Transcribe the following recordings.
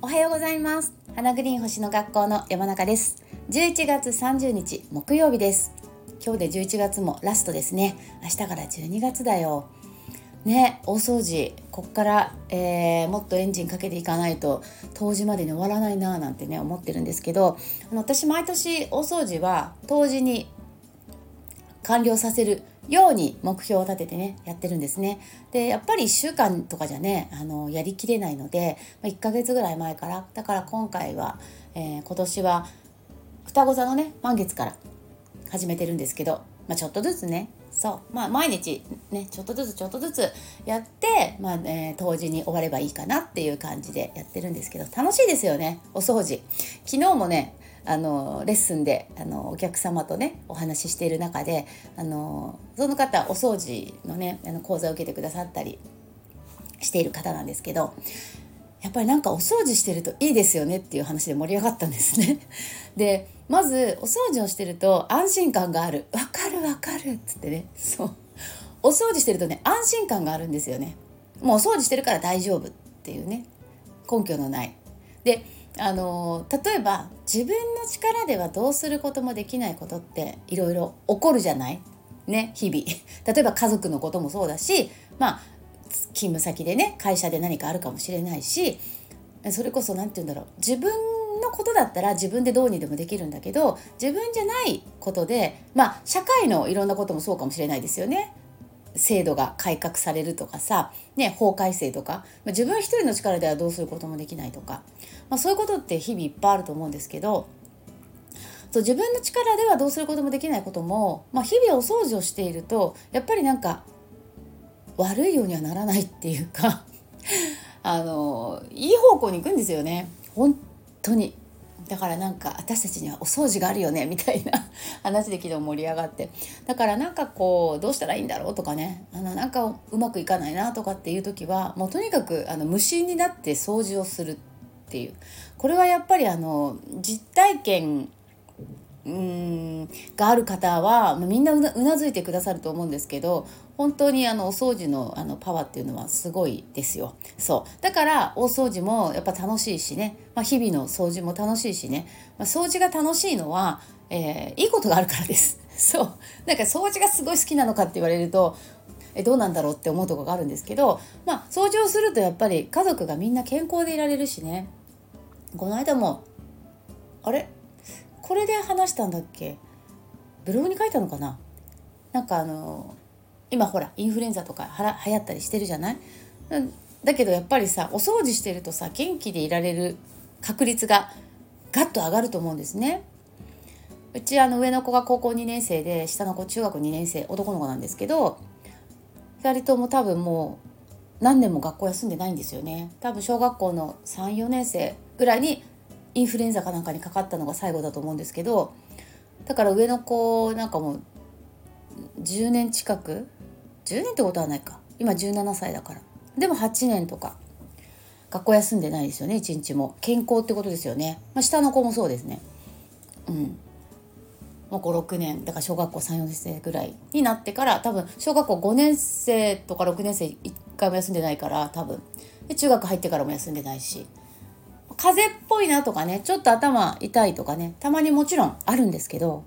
おはようございます。花グリーン星の学校の山中です。11月30日木曜日です。今日で11月もラストですね。明日から12月だよ。ね大掃除こっから、えー、もっとエンジンかけていかないと冬至までに終わらないなーなんてね思ってるんですけどあの私毎年大掃除は冬至に完了させるように目標を立ててねやってるんですね。でやっぱり1週間とかじゃねあのやりきれないので、1ヶ月ぐらい前からだから今回は、えー、今年は双子座のね満月から始めてるんですけど、まあ、ちょっとずつねそうまあ毎日ねちょっとずつちょっとずつやって、まあえー、当時に終わればいいかなっていう感じでやってるんですけど楽しいですよねお掃除昨日もねあのレッスンであのお客様とねお話ししている中であのその方お掃除のねあの講座を受けてくださったりしている方なんですけどやっぱりなんかお掃除してるといいですよねっていう話で盛り上がったんですね。でまずお掃除をしてると安心感がある。わかるわかるっつってね。そう。お掃除してるとね安心感があるんですよね。もうお掃除してるから大丈夫っていうね。根拠のない。であの例えば自分の力ではどうすることもできないことっていろいろ起こるじゃない？ね日々。例えば家族のこともそうだしまあ勤務先でね会社で何かあるかもしれないしそれこそ何て言うんだろう。自分のことだったら自分でどうにでもできるんだけど自分じゃないことでまあ社会のいろんなこともそうかもしれないですよね。制度が改革されるとかさ、ね、法改正とか、まあ、自分一人の力ではどうすることもできないとか、まあ、そういうことって日々いっぱいあると思うんですけどそう自分の力ではどうすることもできないことも、まあ、日々お掃除をしているとやっぱりなんか悪いようにはならないっていうか あのいい方向に行くんですよね。本当に。だからなんか私たちにはお掃除があるよねみたいな 話で昨日盛り上がって。だからなんかこうどうしたらいいんだろうとかね。あのなんかうまくいかないなとかっていう時はもうとにかくあの無心になって掃除をするっていう。これはやっぱりあの実体験うんがある方はみんなうなずいてくださると思うんですけど本当にあのお掃除のあのパワーっていうのはすごいですよ。そう。だから大掃除もやっぱ楽しいしね、まあ、日々の掃除も楽しいしね、まあ、掃除が楽しいのは、えー、いいことがあるからです。そう。なんか掃除がすごい好きなのかって言われるとえどうなんだろうって思うとこがあるんですけどまあ掃除をするとやっぱり家族がみんな健康でいられるしね。この間もあれ？これで話したんだっけ？ブログに書いたのかな？なんかあの今ほらインフルエンザとかはら流行ったりしてるじゃない？だけどやっぱりさお掃除してるとさ元気でいられる確率がガッと上がると思うんですね。うちあの上の子が高校2年生で下の子中学2年生男の子なんですけど2人とも多分もう何年も学校休んでないんですよね多分小学校の34年生ぐらいにインフルエンザかなんかにかかったのが最後だと思うんですけどだから上の子なんかもう10年近く10年ってことはないか。今17歳だから。でも8年とか。学校休んでないですよね一日も。健康ってことですよね、まあ、下の子もそうですね。うん。もう56年。だから小学校34年生ぐらいになってから多分小学校5年生とか6年生1回も休んでないから多分。で中学入ってからも休んでないし。風邪っぽいなとかねちょっと頭痛いとかねたまにもちろんあるんですけど、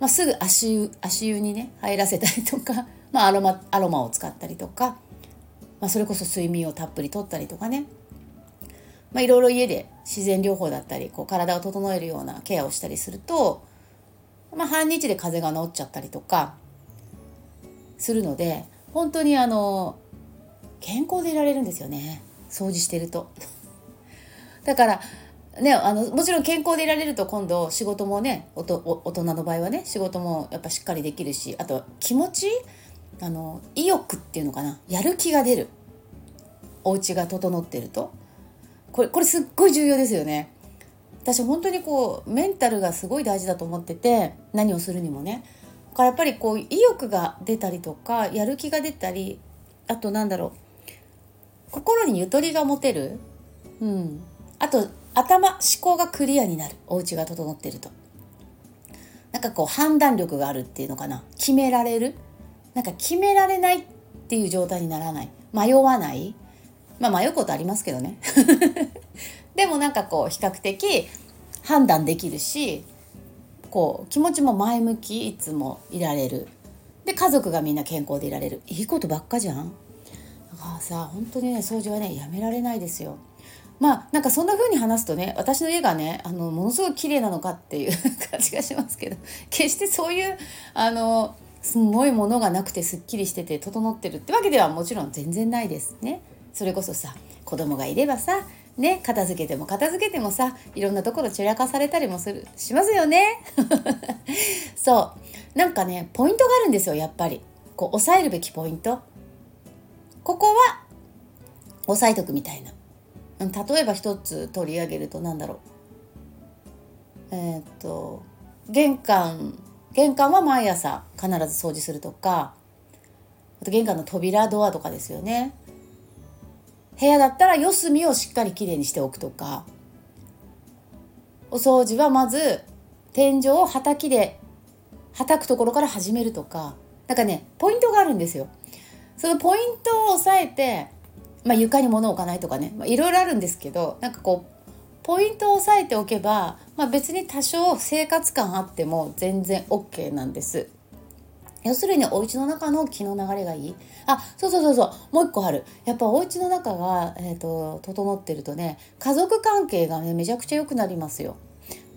まあ、すぐ足足湯にね入らせたりとかまあ、アロマアロマを使ったりとか、まあ、それこそ睡眠をたっぷりとったりとかね、まあ、いろいろ家で自然療法だったりこう体を整えるようなケアをしたりすると、まあ、半日で風邪が治っちゃったりとかするので本当にあの健康でいられるんですよね掃除してると。だからね、あのもちろん健康でいられると今度仕事もねおと大人の場合はね仕事もやっぱしっかりできるしあと気持ちあの意欲っていうのかな？やる気が出る。お家が整ってると。これこれすっごい重要ですよね。私本当にこうメンタルがすごい大事だと思ってて何をするにもね。だからやっぱりこう意欲が出たりとかやる気が出たりあとなんだろう。心にゆとりが持てる。うん。あと頭思考がクリアになる。お家が整ってると。なんかこう判断力があるっていうのかな？決められる。なんか決められないっていう状態にならない。迷わない。まあ迷うことありますけどね。でもなんかこう比較的判断できるしこう気持ちも前向きいつもいられる。で家族がみんな健康でいられる。いいことばっかじゃん。だからさ本当にね掃除はねやめられないですよ。まあなんかそんな風に話すとね私の家がねあのものすごい綺麗なのかっていう 感じがしますけど決してそういうあのすごいものがなくてすっきりしてて整ってるってわけではもちろん全然ないですね。それこそさ子供がいればさね片付けても片付けてもさいろんなところ散らかされたりもするしますよね。そう。なんかねポイントがあるんですよやっぱり。こう抑えるべきポイント。ここは押さえとくみたいな。例えば一つ取り上げると何だろう。えー、っと玄関玄関は毎朝必ず掃除するとかあと玄関の扉ドアとかですよね。部屋だったら四隅をしっかりきれいにしておくとか。お掃除はまず天井をはたきではたくところから始めるとか。なんかねポイントがあるんですよ。そのポイントを押さえて、まあ、床に物を置かないとかね、まあ、いろいろあるんですけどなんかこうポイントを押さえておけば、まあ、別に多少生活感あっても全然 OK なんです。要するにお家の中の気の流れがいい。あそうそうそうそう。もう一個ある。やっぱお家の中が、えーと、整ってるとね家族関係がねめちゃくちゃ良くなりますよ。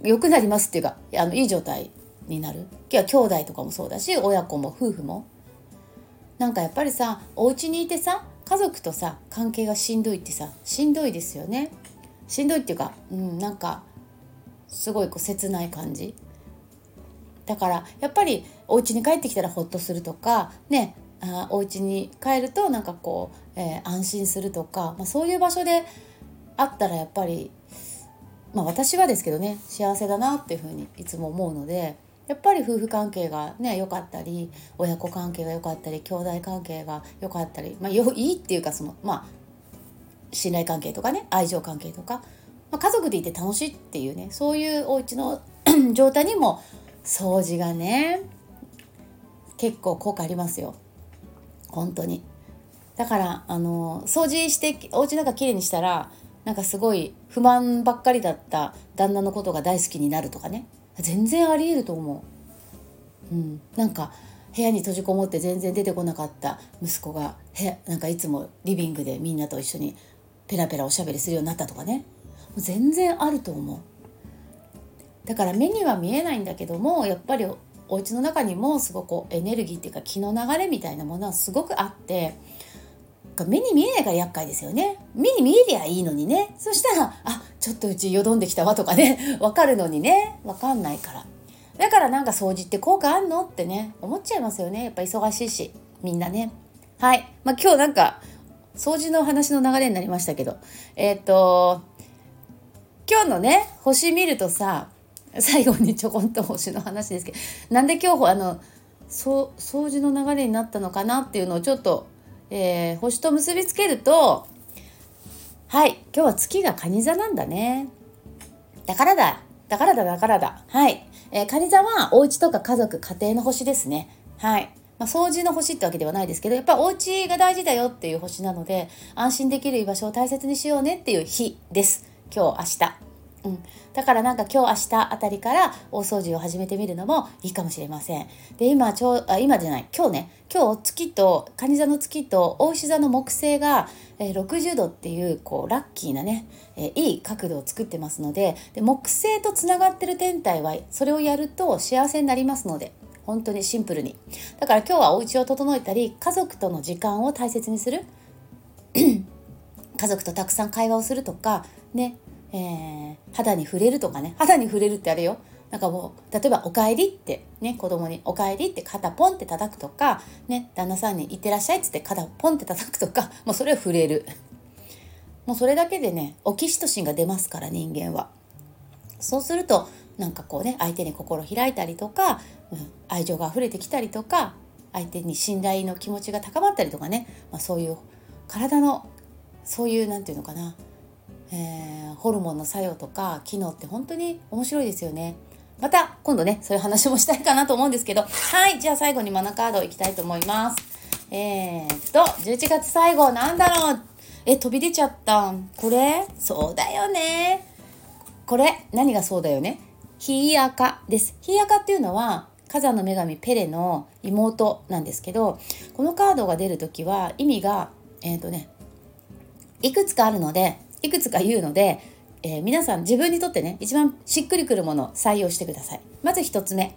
良くなりますっていうかあのいい状態になる。今日は兄弟とかもそうだし親子も夫婦も。なんかやっぱりさお家にいてさ家族とさ関係がしんどいってさしんどいですよね。しんどいっていうかうんなんかすごいこう切ない感じ。だからやっぱりお家に帰ってきたらほっとするとかねあお家に帰るとなんかこう、えー、安心するとか、まあ、そういう場所であったらやっぱり、まあ、私はですけどね幸せだなっていうふうにいつも思うのでやっぱり夫婦関係がね良かったり親子関係が良かったり兄弟関係が良かったり、まあ、よいいっていうかそのまあ信頼関係とかね愛情関係とか、まあ、家族でいて楽しいっていうねそういうお家の 状態にも掃除がね結構効果ありますよ。本当に。だからあの掃除してお家の中きれいにしたらなんかすごい不満ばっかりだった旦那のことが大好きになるとかね。全然ありえると思う、うん、なんか部屋に閉じこもって全然出てこなかった息子がなんかいつもリビングでみんなと一緒にペラペラおしゃべりするようになったとかね。全然あると思う。だから目には見えないんだけどもやっぱりお家の中にもすごくエネルギーっていうか気の流れみたいなものはすごくあって目に見えないから厄介ですよね。目に見えりゃいいのにね。そしたらあちょっとうちよどんできたわとかね。分かるのにね。分かんないから。だからなんか掃除って効果あんのってね思っちゃいますよね。やっぱ忙しいし。みんなね。はい。まあ今日なんか掃除の話の流れになりましたけど。えっ、と今日のね星見るとさ最後にちょこんと星の話ですけどなんで今日あのそ掃除の流れになったのかなっていうのをちょっと、えー、星と結びつけるとはい今日は月が蟹座なんだね。だからだ。だからだだからだ。はい、えー、蟹座はお家とか家族家庭の星ですね。はい。まあ、掃除の星ってわけではないですけどやっぱお家が大事だよっていう星なので安心できる居場所を大切にしようねっていう日です。今日明日。うん、だからなんか今日明日あたりから大掃除を始めてみるのもいいかもしれません。で今ちょあ今じゃない。今日ね。今日月と蟹座の月と大牛座の木星が、えー、60度っていうこうラッキーなね、えー、いい角度を作ってますのでで木星とつながってる天体はそれをやると幸せになりますので。本当にシンプルに。だから今日はお家を整えたり家族との時間を大切にする。家族とたくさん会話をするとかねえー、肌に触れるとかね。肌に触れるってあれよ。なんかもう例えば「おかえり」ってね子供に「おかえり」って肩ポンって叩くとかね旦那さんに「いってらっしゃい」っつって肩ポンって叩くとかもうそれを触れる。もうそれだけでねオキシトシンが出ますから人間は。そうするとなんかこうね相手に心開いたりとか、うん、愛情が溢れてきたりとか相手に信頼の気持ちが高まったりとかね、まあ、そういう体のそういう何て言うのかなえー、ホルモンの作用とか機能って本当に面白いですよね。また今度ねそういう話もしたいかなと思うんですけどはいじゃあ最後にマナカードいきたいと思います。えー、っと、11月最後なんだろうえ、飛び出ちゃった。これ？そうだよね。これ、何がそうだよね？ヒイアカです。ヒアカっていうのは、火山の女神ペレの妹なんですけど、このカードが出る時は意味が、えっ、ー、とね、いくつかあるので、いくつか言うので、えー、皆さん自分にとってね一番しっくりくるもの採用してください。まず1つ目。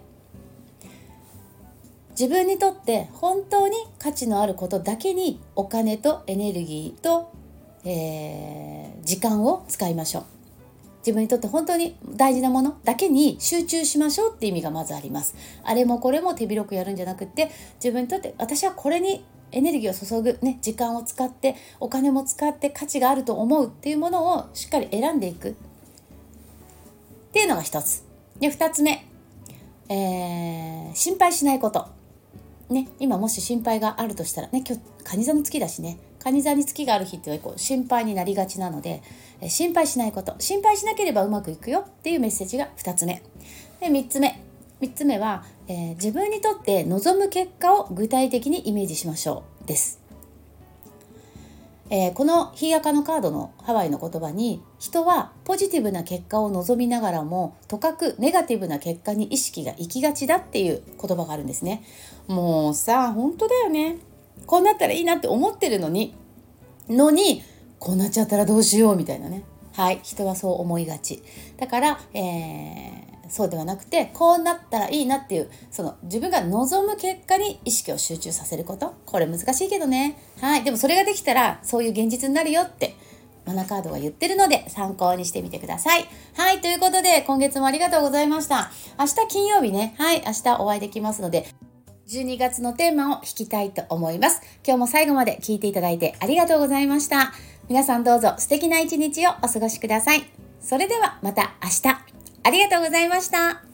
自分にとって本当に価値のあることだけにお金とエネルギーと、えー、時間を使いましょう。自分にとって本当に大事なものだけに集中しましょうって意味がまずありますあれもこれも手広くやるんじゃなくって自分にとって私はこれにエネルギーを注ぐ、ね、時間を使ってお金も使って価値があると思うっていうものをしっかり選んでいくっていうのが一つ。で2つ目、えー、心配しないこと。ね、今もし心配があるとしたらね今日蟹座の月だしね蟹座に月がある日ってこう心配になりがちなので、心配しないこと心配しなければうまくいくよっていうメッセージが2つ目で3つ目3つ目は、えー、自分にとって望む結果を具体的にイメージしましょうです。えー、このヒーアカのカードのハワイの言葉に人はポジティブな結果を望みながらもとかくネガティブな結果に意識が行きがちだっていう言葉があるんですね。もうさ本当だよね。こうなったらいいなって思ってるのにのにこうなっちゃったらどうしようみたいなね。はい人はそう思いがち。だから、えーそうではなくてこうなったらいいなっていうその自分が望む結果に意識を集中させることこれ難しいけどねはいでもそれができたらそういう現実になるよってマナカードが言ってるので参考にしてみてください。はい、ということで今月もありがとうございました。明日金曜日ね、はい、明日お会いできますので、12月のテーマを引きたいと思います。今日も最後まで聞いていただいてありがとうございました。皆さんどうぞ素敵な一日をお過ごしください。それではまた明日。ありがとうございました。